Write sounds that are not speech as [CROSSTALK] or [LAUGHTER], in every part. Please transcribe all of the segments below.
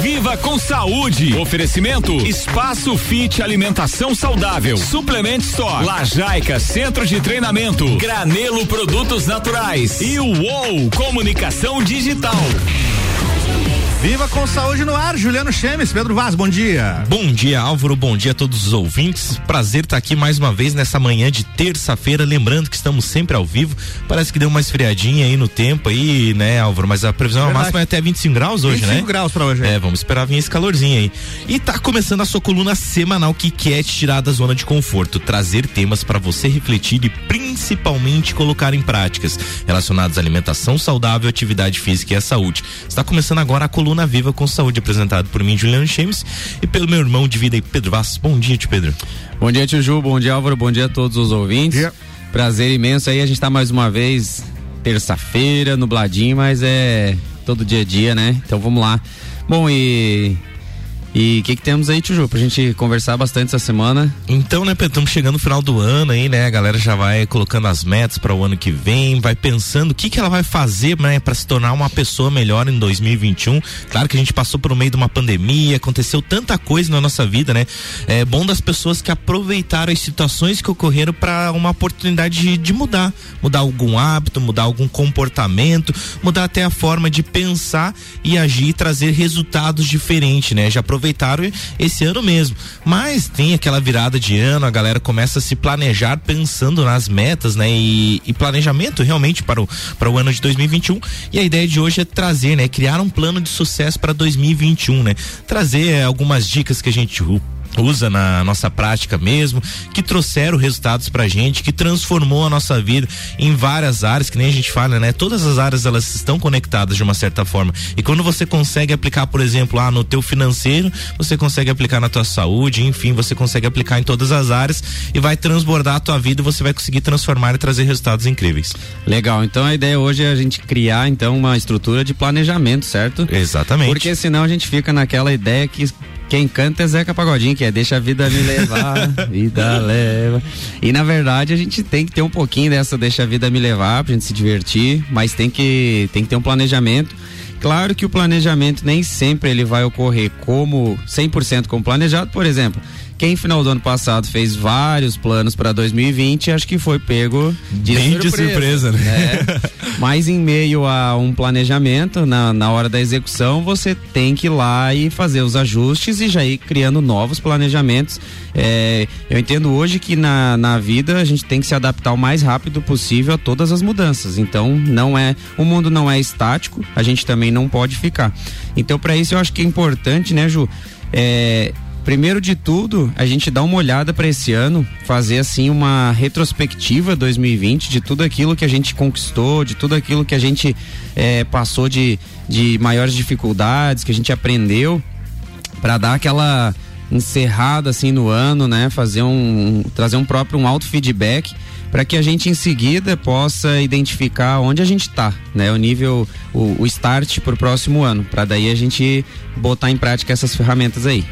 Viva com saúde. Oferecimento Espaço Fit Alimentação Saudável. Suplement Store. Lajaica Centro de Treinamento. Granelo Produtos Naturais. E o UOL Comunicação Digital. Viva com saúde no ar, Juliano Chemes, Pedro Vaz, bom dia. Bom dia, Álvaro, bom dia a todos os ouvintes. Prazer estar aqui mais uma vez nessa manhã de terça-feira, lembrando que estamos sempre ao vivo. Parece que deu uma esfriadinha aí no tempo aí, né, Álvaro, mas a previsão Verdade. máxima é até 25 graus hoje, 25 né? 25 graus para hoje. É, vamos esperar vir esse calorzinho aí. E tá começando a sua coluna semanal que quer te tirar da zona de conforto, trazer temas para você refletir e principalmente colocar em práticas relacionados à alimentação saudável, atividade física e à saúde. Está começando agora a coluna Coluna Viva com Saúde, apresentado por mim, Juliano Chemes, e pelo meu irmão de vida, Pedro Vassos. Bom dia, tio Pedro. Bom dia, tio Ju, bom dia, Álvaro, bom dia a todos os ouvintes. Dia. Prazer imenso aí, a gente tá mais uma vez, terça-feira, nubladinho, mas é todo dia a dia, né? Então vamos lá. Bom, e e o que, que temos aí, Tiju, pra gente conversar bastante essa semana? Então, né, estamos chegando no final do ano aí, né? A galera já vai colocando as metas para o ano que vem, vai pensando o que, que ela vai fazer, né, para se tornar uma pessoa melhor em 2021. Claro que a gente passou por meio de uma pandemia, aconteceu tanta coisa na nossa vida, né? É bom das pessoas que aproveitaram as situações que ocorreram para uma oportunidade de, de mudar, mudar algum hábito, mudar algum comportamento, mudar até a forma de pensar e agir trazer resultados diferentes, né? Já aproveitaram esse ano mesmo. Mas tem aquela virada de ano, a galera começa a se planejar pensando nas metas, né? E, e planejamento realmente para o, para o ano de 2021. E a ideia de hoje é trazer, né? Criar um plano de sucesso para 2021, né? Trazer é, algumas dicas que a gente usa na nossa prática mesmo, que trouxeram resultados pra gente, que transformou a nossa vida em várias áreas, que nem a gente fala, né? Todas as áreas elas estão conectadas de uma certa forma. E quando você consegue aplicar, por exemplo, lá no teu financeiro, você consegue aplicar na tua saúde, enfim, você consegue aplicar em todas as áreas e vai transbordar a tua vida e você vai conseguir transformar e trazer resultados incríveis. Legal. Então a ideia hoje é a gente criar então uma estrutura de planejamento, certo? Exatamente. Porque senão a gente fica naquela ideia que quem canta é Zeca Pagodinho, que é Deixa a vida me levar, [LAUGHS] vida leva. E na verdade a gente tem que ter um pouquinho dessa Deixa a vida me levar pra gente se divertir, mas tem que, tem que ter um planejamento. Claro que o planejamento nem sempre ele vai ocorrer como 100% como planejado, por exemplo. Quem final do ano passado fez vários planos para 2020, acho que foi pego de Bem surpresa. De surpresa né? né? [LAUGHS] Mas em meio a um planejamento, na, na hora da execução, você tem que ir lá e fazer os ajustes e já ir criando novos planejamentos. É, eu entendo hoje que na, na vida a gente tem que se adaptar o mais rápido possível a todas as mudanças. Então, não é. O mundo não é estático, a gente também não pode ficar. Então, para isso, eu acho que é importante, né, Ju? É, Primeiro de tudo, a gente dá uma olhada para esse ano, fazer assim uma retrospectiva 2020 de tudo aquilo que a gente conquistou, de tudo aquilo que a gente é, passou de, de maiores dificuldades, que a gente aprendeu, para dar aquela encerrada assim no ano, né? Fazer um trazer um próprio um auto feedback para que a gente em seguida possa identificar onde a gente está, né? O nível, o, o start para o próximo ano, para daí a gente botar em prática essas ferramentas aí.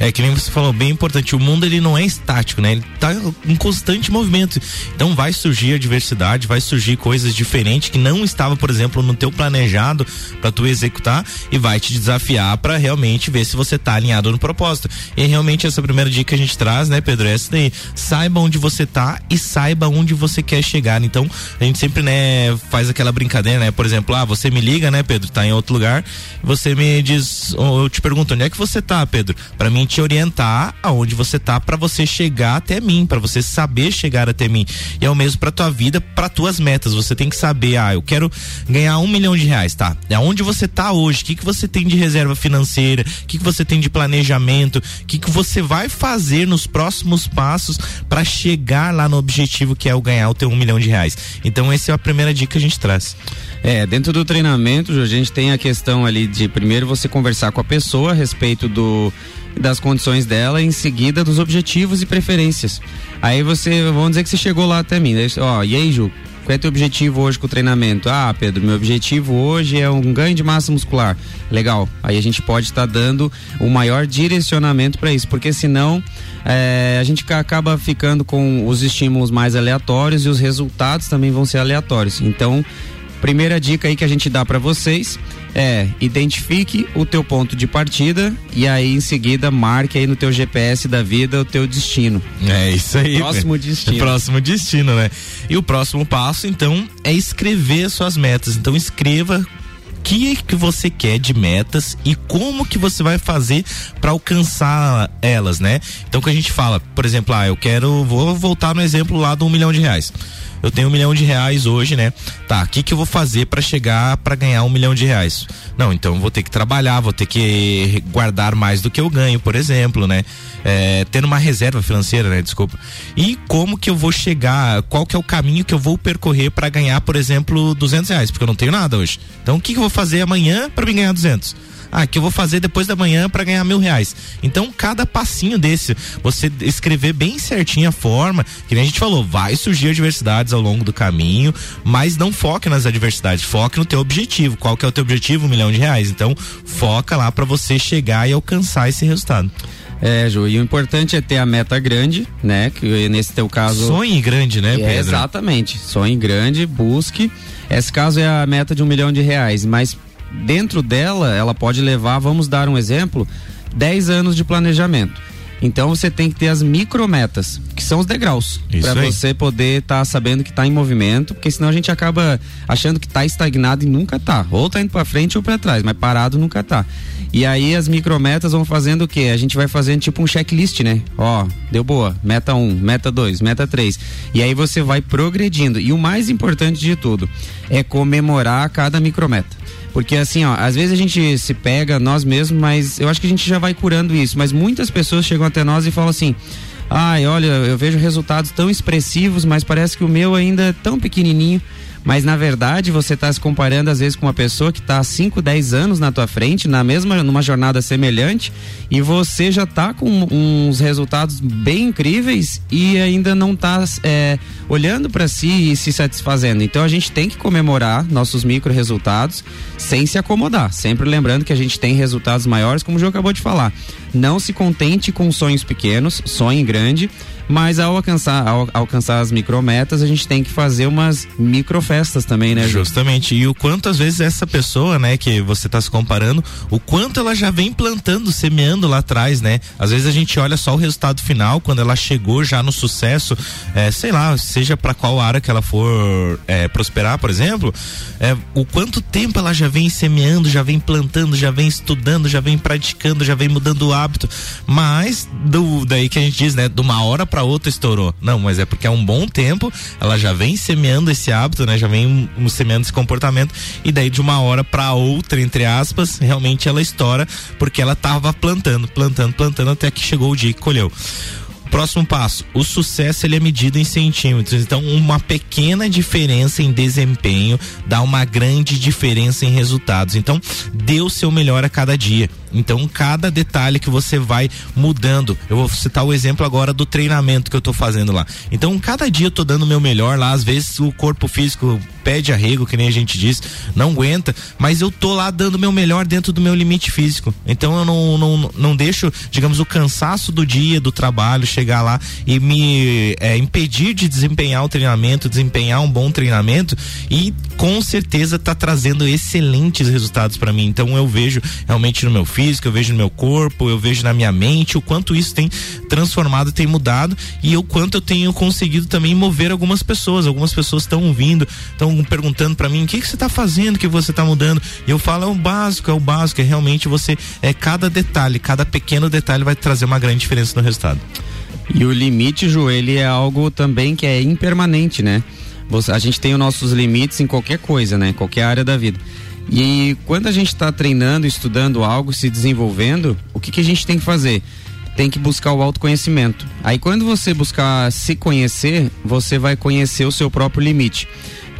É que nem você falou, bem importante, o mundo ele não é estático, né? Ele tá em constante movimento. Então vai surgir a diversidade, vai surgir coisas diferentes que não estava, por exemplo, no teu planejado para tu executar e vai te desafiar para realmente ver se você tá alinhado no propósito. E realmente essa primeira dica que a gente traz, né, Pedro, é essa daí. Saiba onde você tá e saiba onde você quer chegar. Então, a gente sempre, né, faz aquela brincadeira, né? Por exemplo, ah, você me liga, né, Pedro, tá em outro lugar, você me diz, eu te pergunto, onde é que você tá, Pedro? Para mim te orientar aonde você tá para você chegar até mim, para você saber chegar até mim. E é o mesmo para tua vida, para tuas metas. Você tem que saber, ah, eu quero ganhar um milhão de reais, tá? É onde você tá hoje, o que que você tem de reserva financeira, o que que você tem de planejamento, o que que você vai fazer nos próximos passos para chegar lá no objetivo que é o ganhar o teu um milhão de reais. Então essa é a primeira dica que a gente traz. É, dentro do treinamento, a gente tem a questão ali de primeiro você conversar com a pessoa a respeito do das condições dela, em seguida dos objetivos e preferências. Aí você, vamos dizer que você chegou lá até mim, ó, e aí, Ju, qual é teu objetivo hoje com o treinamento? Ah, Pedro, meu objetivo hoje é um ganho de massa muscular. Legal. Aí a gente pode estar tá dando o um maior direcionamento para isso, porque senão é, a gente acaba ficando com os estímulos mais aleatórios e os resultados também vão ser aleatórios. Então, Primeira dica aí que a gente dá para vocês é identifique o teu ponto de partida e aí em seguida marque aí no teu GPS da vida o teu destino. É isso aí. Próximo [LAUGHS] destino. Próximo destino, né? E o próximo passo, então, é escrever suas metas. Então escreva que que você quer de metas e como que você vai fazer para alcançar elas, né? Então que a gente fala, por exemplo, ah, eu quero, vou voltar no exemplo lá do um milhão de reais eu tenho um milhão de reais hoje, né? Tá, o que que eu vou fazer para chegar para ganhar um milhão de reais? Não, então vou ter que trabalhar, vou ter que guardar mais do que eu ganho, por exemplo, né? É, tendo uma reserva financeira, né? Desculpa. E como que eu vou chegar? Qual que é o caminho que eu vou percorrer para ganhar, por exemplo, duzentos reais? Porque eu não tenho nada hoje. Então o que que eu vou fazer amanhã para me ganhar duzentos? Ah, que eu vou fazer depois da manhã para ganhar mil reais. Então, cada passinho desse, você escrever bem certinho a forma, que nem a gente falou, vai surgir adversidades ao longo do caminho, mas não foque nas adversidades, foque no teu objetivo. Qual que é o teu objetivo? Um milhão de reais. Então, foca lá para você chegar e alcançar esse resultado. É, Ju, e o importante é ter a meta grande, né? Que nesse teu caso. Sonhe grande, né, é, Pedro? exatamente. Sonhe grande, busque. Esse caso é a meta de um milhão de reais, mas dentro dela, ela pode levar, vamos dar um exemplo, 10 anos de planejamento. Então você tem que ter as micrometas, que são os degraus, para você poder estar tá sabendo que está em movimento, porque senão a gente acaba achando que está estagnado e nunca está. Ou está indo para frente ou para trás, mas parado nunca está. E aí as micrometas vão fazendo o quê? A gente vai fazendo tipo um checklist, né? Ó, deu boa, meta 1, um, meta 2, meta 3. E aí você vai progredindo. E o mais importante de tudo é comemorar cada micrometa. Porque assim, ó, às vezes a gente se pega nós mesmos, mas eu acho que a gente já vai curando isso. Mas muitas pessoas chegam até nós e falam assim: ai, olha, eu vejo resultados tão expressivos, mas parece que o meu ainda é tão pequenininho mas na verdade você está se comparando às vezes com uma pessoa que está 5, 10 anos na tua frente, na mesma numa jornada semelhante, e você já está com uns resultados bem incríveis e ainda não está é, olhando para si e se satisfazendo. Então a gente tem que comemorar nossos micro resultados sem se acomodar, sempre lembrando que a gente tem resultados maiores, como o João acabou de falar. Não se contente com sonhos pequenos, sonhe grande mas ao alcançar, ao alcançar as micrometas, a gente tem que fazer umas microfestas também, né? Justamente. E o quanto às vezes essa pessoa, né, que você está se comparando, o quanto ela já vem plantando, semeando lá atrás, né? Às vezes a gente olha só o resultado final, quando ela chegou já no sucesso, é, sei lá, seja para qual área que ela for é, prosperar, por exemplo, é, o quanto tempo ela já vem semeando, já vem plantando, já vem estudando, já vem praticando, já vem mudando o hábito. Mas do daí que a gente diz, né, de uma hora para outra estourou. Não, mas é porque há um bom tempo ela já vem semeando esse hábito, né? Já vem semeando esse comportamento e daí de uma hora para outra, entre aspas, realmente ela estoura porque ela tava plantando, plantando, plantando até que chegou o dia que colheu. Próximo passo, o sucesso ele é medido em centímetros. Então, uma pequena diferença em desempenho dá uma grande diferença em resultados. Então, dê o seu melhor a cada dia. Então, cada detalhe que você vai mudando. Eu vou citar o exemplo agora do treinamento que eu tô fazendo lá. Então, cada dia eu tô dando o meu melhor lá. Às vezes o corpo físico pede arrego, que nem a gente diz, não aguenta, mas eu tô lá dando o meu melhor dentro do meu limite físico. Então, eu não, não, não deixo, digamos, o cansaço do dia, do trabalho, chegar lá e me é, impedir de desempenhar o treinamento, desempenhar um bom treinamento e com certeza tá trazendo excelentes resultados para mim. Então eu vejo realmente no meu físico, eu vejo no meu corpo, eu vejo na minha mente o quanto isso tem transformado, tem mudado e o quanto eu tenho conseguido também mover algumas pessoas. Algumas pessoas estão vindo, estão perguntando para mim: "O que que você tá fazendo que você tá mudando?" E eu falo: "É o básico, é o básico, é realmente você é cada detalhe, cada pequeno detalhe vai trazer uma grande diferença no resultado." E o limite, Ju, ele é algo também que é impermanente, né? A gente tem os nossos limites em qualquer coisa, né? Qualquer área da vida. E quando a gente está treinando, estudando algo, se desenvolvendo, o que, que a gente tem que fazer? Tem que buscar o autoconhecimento. Aí quando você buscar se conhecer, você vai conhecer o seu próprio limite.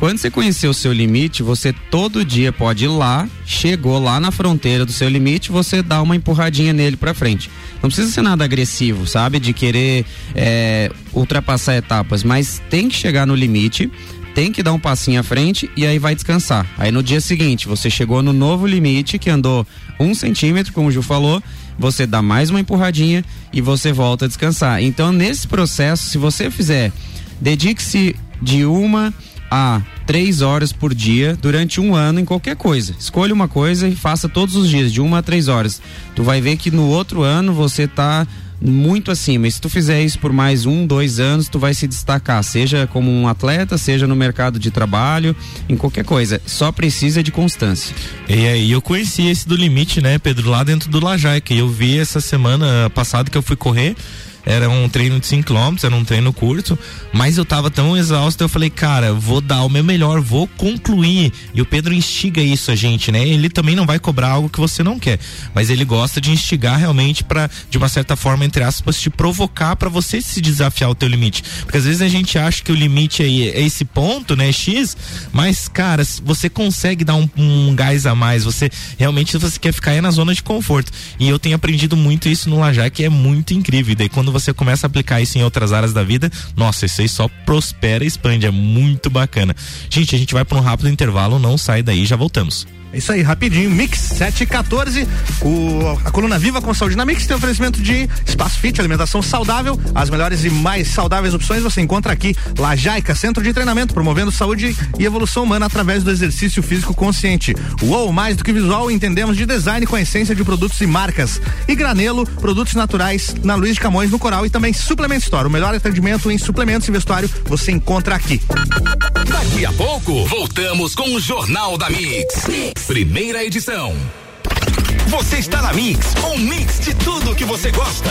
Quando você conhecer o seu limite, você todo dia pode ir lá, chegou lá na fronteira do seu limite, você dá uma empurradinha nele para frente. Não precisa ser nada agressivo, sabe? De querer é, ultrapassar etapas, mas tem que chegar no limite, tem que dar um passinho à frente e aí vai descansar. Aí no dia seguinte, você chegou no novo limite que andou um centímetro, como o Ju falou, você dá mais uma empurradinha e você volta a descansar. Então, nesse processo, se você fizer, dedique-se de uma a três horas por dia durante um ano em qualquer coisa. Escolha uma coisa e faça todos os dias, de uma a três horas. Tu vai ver que no outro ano você tá muito acima. E se tu fizer isso por mais um, dois anos, tu vai se destacar, seja como um atleta, seja no mercado de trabalho, em qualquer coisa. Só precisa de constância. E aí eu conheci esse do limite, né, Pedro, lá dentro do Lajaica. E eu vi essa semana passada que eu fui correr era um treino de 5 km, era um treino curto, mas eu tava tão exausto, eu falei, cara, vou dar o meu melhor, vou concluir. E o Pedro instiga isso a gente, né? Ele também não vai cobrar algo que você não quer, mas ele gosta de instigar realmente para de uma certa forma entre aspas te provocar para você se desafiar o teu limite. Porque às vezes a gente acha que o limite é, é esse ponto, né, X, mas cara, você consegue dar um, um gás a mais, você realmente você quer ficar aí na zona de conforto. E eu tenho aprendido muito isso no Lajá, que é muito incrível. E daí quando quando você começa a aplicar isso em outras áreas da vida, nossa, isso aí só prospera e expande. É muito bacana. Gente, a gente vai para um rápido intervalo, não sai daí, já voltamos. É isso aí, rapidinho. Mix 714. O, a coluna Viva com Saúde na Mix tem oferecimento de espaço fit, alimentação saudável. As melhores e mais saudáveis opções você encontra aqui. Lajaica, centro de treinamento, promovendo saúde e evolução humana através do exercício físico consciente. Uou, mais do que visual, entendemos de design com a essência de produtos e marcas. E Granelo, produtos naturais na Luiz de Camões, no Coral e também Suplement Store. O melhor atendimento em suplementos e vestuário você encontra aqui. Daqui a pouco, voltamos com o Jornal da mix. Mix. Primeira edição. Você está na Mix, um mix de tudo que você gosta.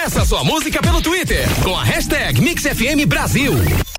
Peça sua música pelo Twitter com a hashtag MixFM Brasil.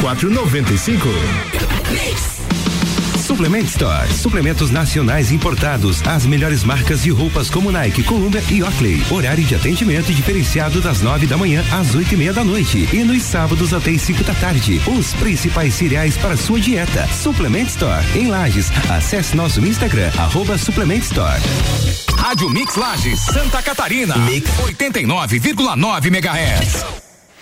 95. Suplement Store. Suplementos nacionais importados. As melhores marcas de roupas como Nike, Columbia e Oakley. Horário de atendimento diferenciado das nove da manhã às oito e meia da noite. E nos sábados até as cinco da tarde. Os principais cereais para sua dieta. Suplement Store. Em Lages. Acesse nosso Instagram, arroba Suplement Store. Rádio Mix Lages, Santa Catarina. Mix 89,9 MHz.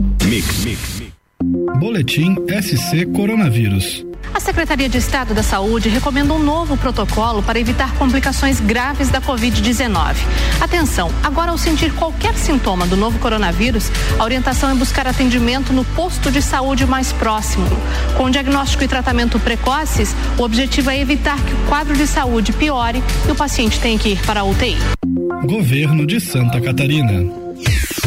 80 37. Mix. Mix. Boletim SC Coronavírus. A Secretaria de Estado da Saúde recomenda um novo protocolo para evitar complicações graves da Covid-19. Atenção, agora ao sentir qualquer sintoma do novo coronavírus, a orientação é buscar atendimento no posto de saúde mais próximo. Com diagnóstico e tratamento precoces, o objetivo é evitar que o quadro de saúde piore e o paciente tenha que ir para a UTI. Governo de Santa Catarina.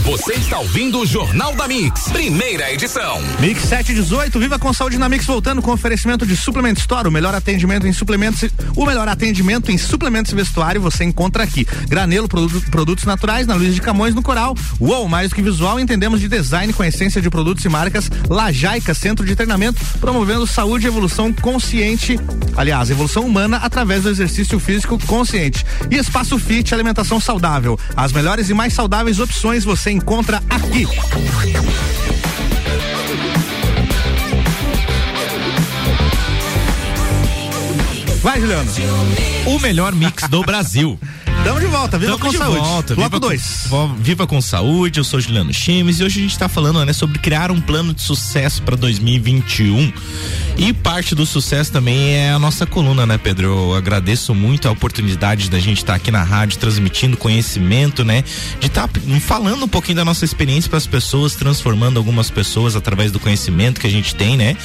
Você está ouvindo o Jornal da Mix, primeira edição. Mix 718, viva com saúde na Mix, voltando com oferecimento de Suplement Store, o melhor atendimento em suplementos, o melhor atendimento em suplementos e vestuário você encontra aqui. Granelo, produtos, produtos naturais, na Luiz de Camões, no Coral. Uou, mais do que visual, entendemos de design com essência de produtos e marcas. Lajaica, centro de treinamento, promovendo saúde e evolução consciente, aliás, evolução humana através do exercício físico consciente. E Espaço Fit, alimentação saudável. As melhores e mais saudáveis opções você encontra aqui. Vai, Juliano. O melhor mix do Brasil. [LAUGHS] Tamo de volta, viva Tamo com de saúde. volta, Bloco viva 2. com, viva com saúde, eu sou Juliano Chimes e hoje a gente está falando né, sobre criar um plano de sucesso para 2021. E parte do sucesso também é a nossa coluna, né, Pedro? Eu agradeço muito a oportunidade da gente estar tá aqui na rádio transmitindo conhecimento, né? De estar tá falando um pouquinho da nossa experiência para as pessoas, transformando algumas pessoas através do conhecimento que a gente tem, né?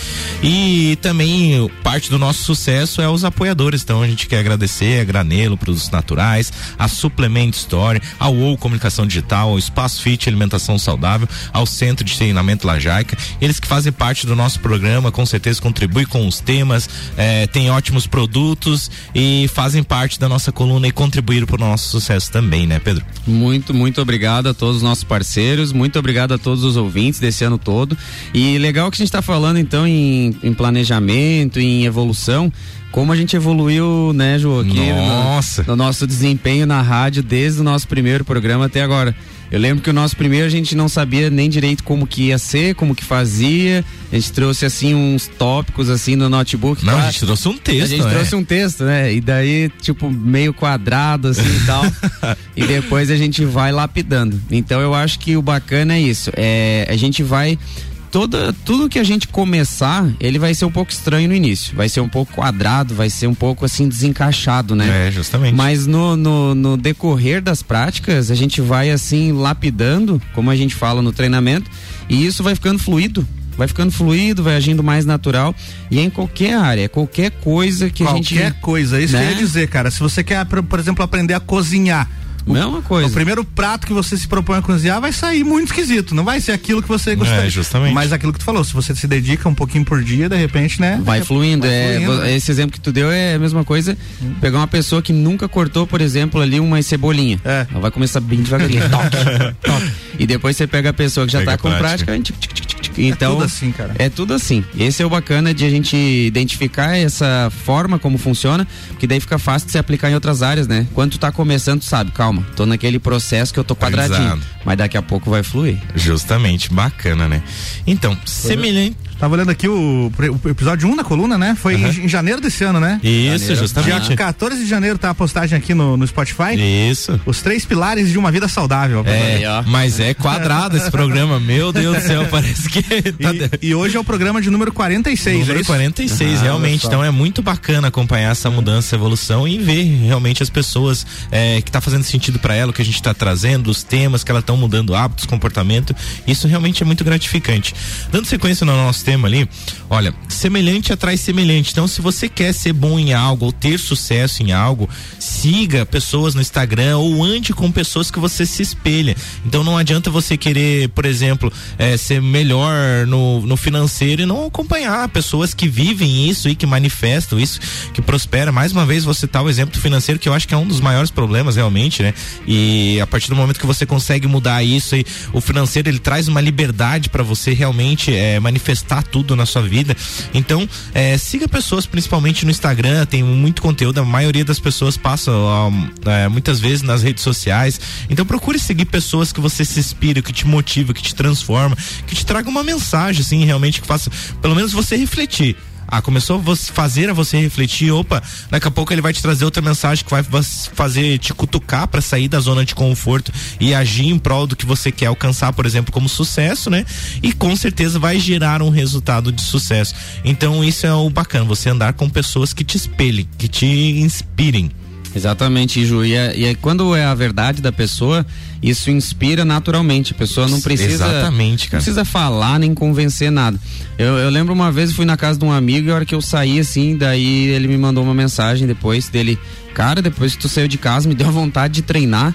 E também parte do nosso sucesso é os apoiadores. Então a gente quer agradecer a Granelo, Produtos Naturais, a Suplement Store, ao OU Comunicação Digital, ao Espaço Fit Alimentação Saudável, ao Centro de Treinamento Lajaica. Eles que fazem parte do nosso programa, com certeza contribuem com os temas, eh, têm ótimos produtos e fazem parte da nossa coluna e contribuíram para o nosso sucesso também, né, Pedro? Muito, muito obrigado a todos os nossos parceiros, muito obrigado a todos os ouvintes desse ano todo. E legal que a gente está falando então em, em planejamento, em evolução como a gente evoluiu, né, Ju, aqui Nossa. No, no, nosso desempenho na rádio desde o nosso primeiro programa até agora. Eu lembro que o nosso primeiro a gente não sabia nem direito como que ia ser, como que fazia. A gente trouxe assim uns tópicos assim no notebook. Não, a gente trouxe um texto. A gente é. trouxe um texto, né? E daí, tipo, meio quadrado assim e tal. [LAUGHS] e depois a gente vai lapidando. Então eu acho que o bacana é isso. É, a gente vai toda tudo que a gente começar, ele vai ser um pouco estranho no início, vai ser um pouco quadrado, vai ser um pouco assim desencaixado, né? É, justamente. Mas no, no, no decorrer das práticas, a gente vai assim lapidando, como a gente fala no treinamento, e isso vai ficando fluido, vai ficando fluido, vai agindo mais natural e é em qualquer área, qualquer coisa que qualquer a gente. Qualquer coisa, isso né? que eu ia dizer, cara. Se você quer, por exemplo, aprender a cozinhar. Mesma coisa. O primeiro prato que você se propõe a cozinhar vai sair muito esquisito. Não vai ser aquilo que você gostaria. É, justamente. Mas aquilo que tu falou, se você se dedica um pouquinho por dia, de repente, né? Vai fluindo. Vai é, fluindo, né? Esse exemplo que tu deu é a mesma coisa. Hum. Pegar uma pessoa que nunca cortou, por exemplo, ali uma cebolinha. É. Ela vai começar bem devagarinho. [LAUGHS] toque, toque. E depois você pega a pessoa que já Pega tá com prática. prática. Então, é tudo assim, cara. É tudo assim. Esse é o bacana de a gente identificar essa forma como funciona, que daí fica fácil de se aplicar em outras áreas, né? Quando tu tá começando, tu sabe, calma, tô naquele processo que eu tô quadradinho, Exato. mas daqui a pouco vai fluir. Justamente, bacana, né? Então, semelhante. Tava olhando aqui o, o episódio 1 um da coluna, né? Foi Aham. em, janeiro desse ano, né? Isso, Dia justamente. 14 de janeiro tá a postagem aqui no, no Spotify. Isso. Os três pilares de uma vida saudável. É, mas é quadrado esse programa, meu Deus do céu, parece que [LAUGHS] tá E, e hoje é o programa de número 46, Número é isso? 46, Ah, realmente. Então é muito bacana acompanhar essa mudança, evolução e ver realmente as pessoas é, que tá fazendo sentido para ela, o que a gente tá trazendo, os temas que elas estão mudando, hábitos, comportamento. Isso realmente é muito gratificante. Dando sequência no nosso tema ali, olha, semelhante atrai semelhante. Então, se você quer ser bom em algo ou ter sucesso em algo, siga pessoas no Instagram ou ande com pessoas que você se espelha. Então, não adianta você querer, por exemplo, é, ser melhor no, no financeiro e não acompanhar pessoas que vivem isso e que manifestam isso, que prospera. Mais uma vez, você tá o exemplo financeiro, que eu acho que é um dos maiores problemas realmente, né? E a partir do momento que você consegue mudar isso e o financeiro ele traz uma liberdade para você realmente é, manifestar tudo na sua vida. Então, é, siga pessoas, principalmente no Instagram, tem muito conteúdo, a maioria das pessoas passa é, muitas vezes nas redes sociais. Então procure seguir pessoas que você se inspira, que te motiva, que te transforma, que te traga uma mensagem, assim, realmente que faça, pelo menos você refletir. Ah, começou a fazer a você refletir, opa, daqui a pouco ele vai te trazer outra mensagem que vai fazer te cutucar para sair da zona de conforto e agir em prol do que você quer alcançar, por exemplo, como sucesso, né? E com certeza vai gerar um resultado de sucesso. Então isso é o bacana, você andar com pessoas que te espelhem, que te inspirem. Exatamente, Ju. E, é- e é quando é a verdade da pessoa, isso inspira naturalmente. A pessoa não precisa. Exatamente, cara. Não precisa falar nem convencer nada. Eu, eu lembro uma vez, fui na casa de um amigo e a hora que eu saí assim, daí ele me mandou uma mensagem depois dele. Cara, depois que tu saiu de casa, me deu [LAUGHS] vontade de treinar.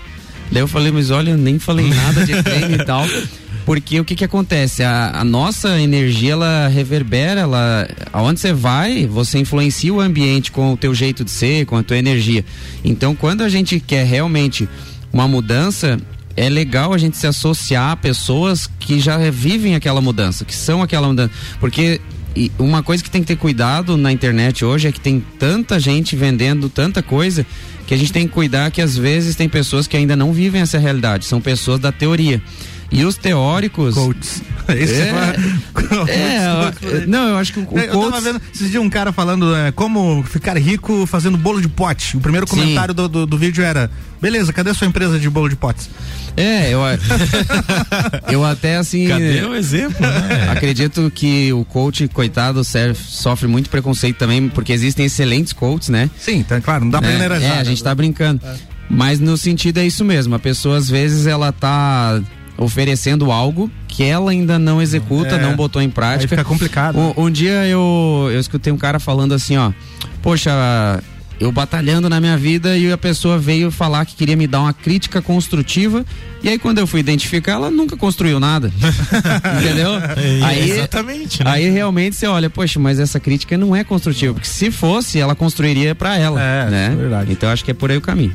Daí eu falei, mas olha, eu nem falei nada de treino e tal. [LAUGHS] Porque o que que acontece? A, a nossa energia, ela reverbera, ela, aonde você vai, você influencia o ambiente com o teu jeito de ser, com a tua energia. Então, quando a gente quer realmente uma mudança, é legal a gente se associar a pessoas que já vivem aquela mudança, que são aquela mudança. Porque e uma coisa que tem que ter cuidado na internet hoje é que tem tanta gente vendendo tanta coisa que a gente tem que cuidar que às vezes tem pessoas que ainda não vivem essa realidade, são pessoas da teoria. E os teóricos. Coaches. [LAUGHS] Esse É, é, eu- não, eu acho que o, o eu tava coach- vendo esses dias um cara falando é, como ficar rico fazendo bolo de pote. O primeiro comentário do, do, do vídeo era: beleza, cadê a sua empresa de bolo de potes? É, eu, [LAUGHS] eu até assim. Cadê o exemplo, né? [LAUGHS] Acredito que o coach, coitado, ser- sofre muito preconceito também, porque existem excelentes coaches, né? Sim, tá claro, não dá pra É, generalizar. É, a né? gente tá brincando. Mas no sentido é isso mesmo. A pessoa, às vezes, ela tá oferecendo algo que ela ainda não executa, É. não botou em prática. fica complicado. Um, um dia eu, eu escutei um cara falando assim, ó, poxa, eu batalhando na minha vida e a pessoa veio falar que queria me dar uma crítica construtiva e aí quando eu fui identificar, ela nunca construiu nada. [LAUGHS] Entendeu? É, aí, exatamente, né? aí realmente você olha, poxa, mas essa crítica não é construtiva, porque se fosse, ela construiria pra ela, É, né? é verdade. Então acho que é por aí o caminho.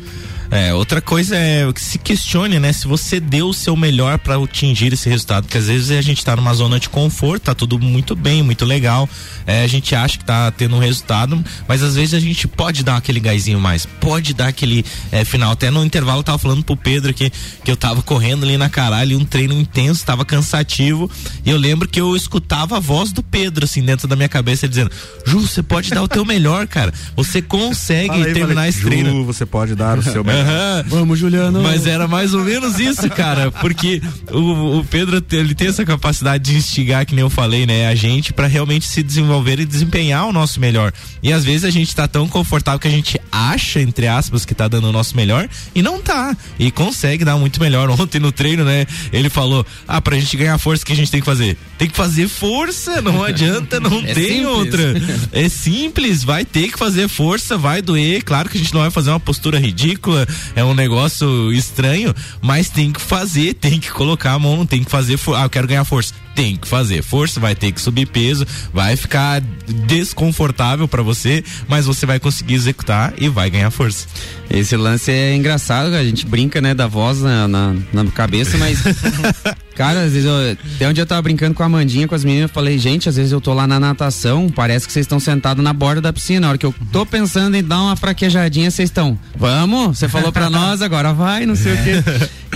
É, outra coisa é que se questione, né, se você deu o seu melhor para atingir esse resultado, porque às vezes a gente tá numa zona de conforto, tá tudo muito bem, muito legal, é, a gente acha que tá tendo um resultado, mas às vezes a gente pode dar aquele gásinho mais, pode dar aquele é, final, até no intervalo eu tava falando pro Pedro que, que eu tava correndo ali na caralho, um treino intenso, tava cansativo, e eu lembro que eu escutava a voz do Pedro, assim, dentro da minha cabeça, dizendo, Ju, você pode dar o teu melhor, cara, você consegue aí, terminar falei, esse Ju, treino. você pode dar o seu [LAUGHS] melhor. Aham. Vamos, Juliano. Mas era mais ou menos isso, cara, porque o, o Pedro ele tem essa capacidade de instigar, que nem eu falei, né, a gente para realmente se desenvolver e desempenhar o nosso melhor. E às vezes a gente tá tão confortável que a gente acha, entre aspas, que tá dando o nosso melhor e não tá. E consegue dar muito melhor. [LAUGHS] Ontem no treino, né, ele falou: "Ah, pra gente ganhar força o que a gente tem que fazer? Tem que fazer força, não [LAUGHS] adianta, não É tem simples. outra. [LAUGHS] É simples, vai ter que fazer força, vai doer. Claro que a gente não vai fazer uma postura ridícula, é um negócio estranho, mas tem que fazer, tem que colocar a mão, tem que fazer. Ah, eu quero ganhar força. Tem que fazer força, vai ter que subir peso, vai ficar desconfortável pra você, mas você vai conseguir executar e vai ganhar força. Esse lance é engraçado, a gente brinca, né, da voz na, na, na cabeça, mas. [LAUGHS] cara, às vezes eu. Até onde eu tava brincando com a Amandinha, com as meninas, eu falei, gente, às vezes eu tô lá na natação, parece que vocês estão sentados na borda da piscina. Na hora que eu tô pensando em dar uma fraquejadinha, vocês estão. Vamos? Você falou pra nós, agora vai, não sei o quê.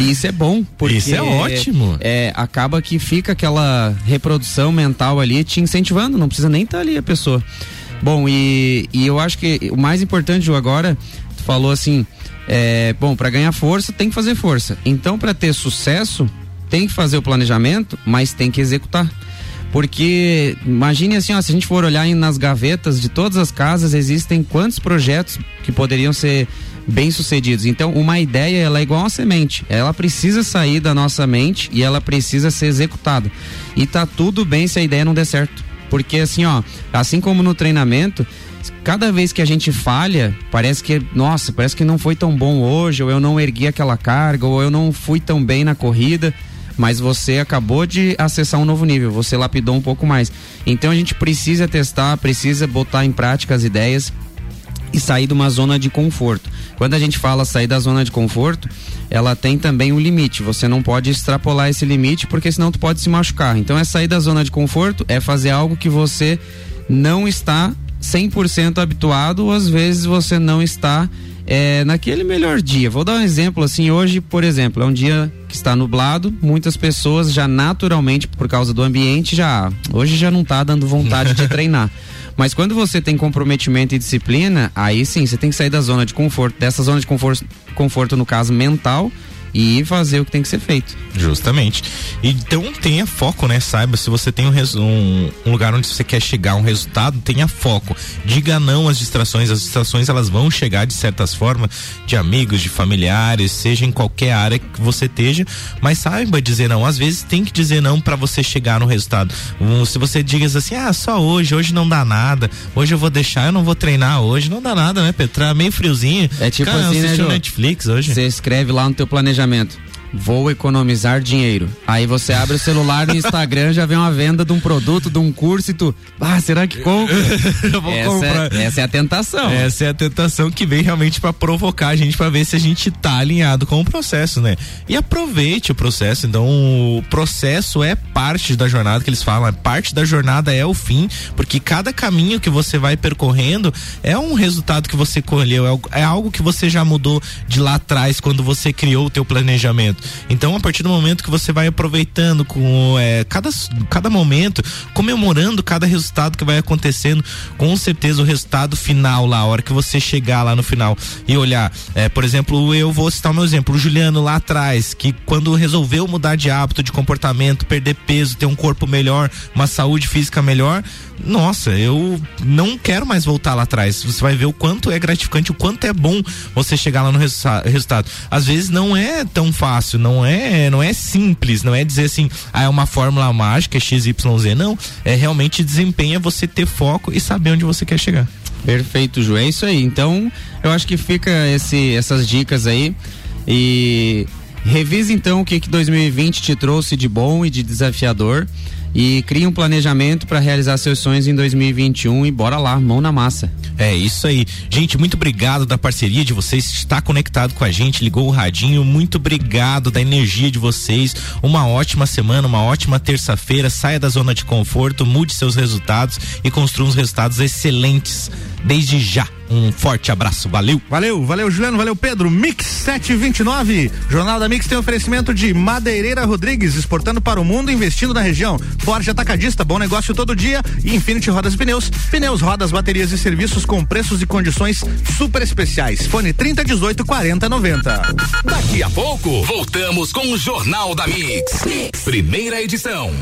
E isso é bom, porque. Isso é ótimo. É, acaba que fica aquela reprodução mental ali te incentivando, não precisa nem estar ali a pessoa. Bom, e, e eu acho que o mais importante, Ju, agora, tu falou assim, é, bom, para ganhar força tem que fazer força. Então, para ter sucesso, tem que fazer o planejamento, mas tem que executar. Porque imagine assim, ó, se a gente for olhar nas gavetas de todas as casas, existem quantos projetos que poderiam ser bem sucedidos. Então, uma ideia ela é igual uma semente. Ela precisa sair da nossa mente e ela precisa ser executada. E tá tudo bem se a ideia não der certo. Porque assim, ó, assim como no treinamento, cada vez que a gente falha, parece que, nossa, parece que não foi tão bom hoje, ou eu não ergui aquela carga, ou eu não fui tão bem na corrida mas você acabou de acessar um novo nível, você lapidou um pouco mais. Então a gente precisa testar, precisa botar em prática as ideias e sair de uma zona de conforto. Quando a gente fala sair da zona de conforto, ela tem também um limite. Você não pode extrapolar esse limite porque senão tu pode se machucar. Então é sair da zona de conforto, é fazer algo que você não está 100% habituado ou às vezes você não está é, naquele melhor dia. Vou dar um exemplo assim, hoje, por exemplo, é um dia que está nublado, muitas pessoas já naturalmente, por causa do ambiente, já hoje já não tá dando vontade de [LAUGHS] treinar. Mas quando você tem comprometimento e disciplina, aí sim, você tem que sair da zona de conforto, dessa zona de conforto, conforto no caso mental, e fazer o que tem que ser feito. Justamente. Então tenha foco, né? Saiba se você tem um, um- um lugar onde você quer chegar, um resultado, tenha foco. Diga não às distrações. As distrações elas vão chegar de certas formas, de amigos, de familiares, seja em qualquer área que você esteja, mas saiba dizer não. Às vezes tem que dizer não para você chegar no resultado. Um, se você diz assim, ah, só hoje, hoje não dá nada, hoje eu vou deixar, eu não vou treinar hoje, não dá nada, né, Petra? Tá meio friozinho. É tipo Cara, assim, né? Netflix hoje. Você escreve lá no teu planejamento planejamento? Vou economizar dinheiro. Aí você abre o celular no Instagram, já vem uma venda de um produto, de um curso e tu. Ah, será que compra? [LAUGHS] eu vou essa, comprar. É, essa é a tentação. Essa é a tentação que vem realmente para provocar a gente para ver se a gente tá alinhado com o processo, né? E aproveite o processo. Então, o processo é parte da jornada que eles falam, é parte da jornada é o fim, porque cada caminho que você vai percorrendo é um resultado que você colheu, é algo- é algo que você já mudou de lá atrás quando você criou o teu planejamento. Então, a partir do momento que você vai aproveitando com é, cada, cada momento, comemorando cada resultado que vai acontecendo, com certeza o resultado final lá, a hora que você chegar lá no final e olhar, é, por exemplo, eu vou citar o meu exemplo, o Juliano lá atrás, que quando resolveu mudar de hábito, de comportamento, perder peso, ter um corpo melhor, uma saúde física melhor, nossa, eu não quero mais voltar lá atrás. Você vai ver o quanto é gratificante, o quanto é bom você chegar lá no resultado. Às vezes não é tão fácil, não é, não é simples, não é dizer assim, ah, é uma fórmula mágica, XYZ, não. É realmente desempenha você ter foco e saber onde você quer chegar. Perfeito, Ju. É isso aí. Então, eu acho que fica esse, essas dicas aí. E revise então o que, que 2020 te trouxe de bom e de desafiador e crie um planejamento para realizar seus sonhos em 2021 e bora lá, mão na massa. É isso aí. Gente, muito obrigado da parceria de vocês, está conectado com a gente, ligou o radinho, muito obrigado da energia de vocês. Uma ótima semana, uma ótima terça-feira. Saia da zona de conforto, mude seus resultados e construa uns resultados excelentes desde já. Um forte abraço, valeu. Valeu, valeu Juliano, valeu Pedro. Mix 729. Jornal da Mix tem oferecimento de Madeireira Rodrigues, exportando para o mundo, investindo na região. Forte Atacadista, bom negócio todo dia. E Infinity Rodas e Pneus. Pneus, rodas, baterias e serviços com preços e condições super especiais. Fone 30 18 40 90. Daqui a pouco, voltamos com o Jornal da mix. mix. Primeira edição.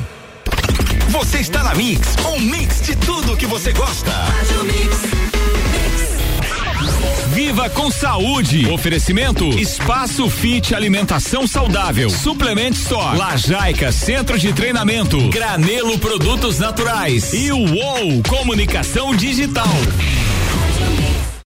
Você está na Mix, um mix de tudo que você gosta. Viva com saúde. Oferecimento Espaço Fit Alimentação Saudável. Suplement Store. Lajaica Centro de Treinamento. Granelo Produtos Naturais. E o UOL Comunicação Digital.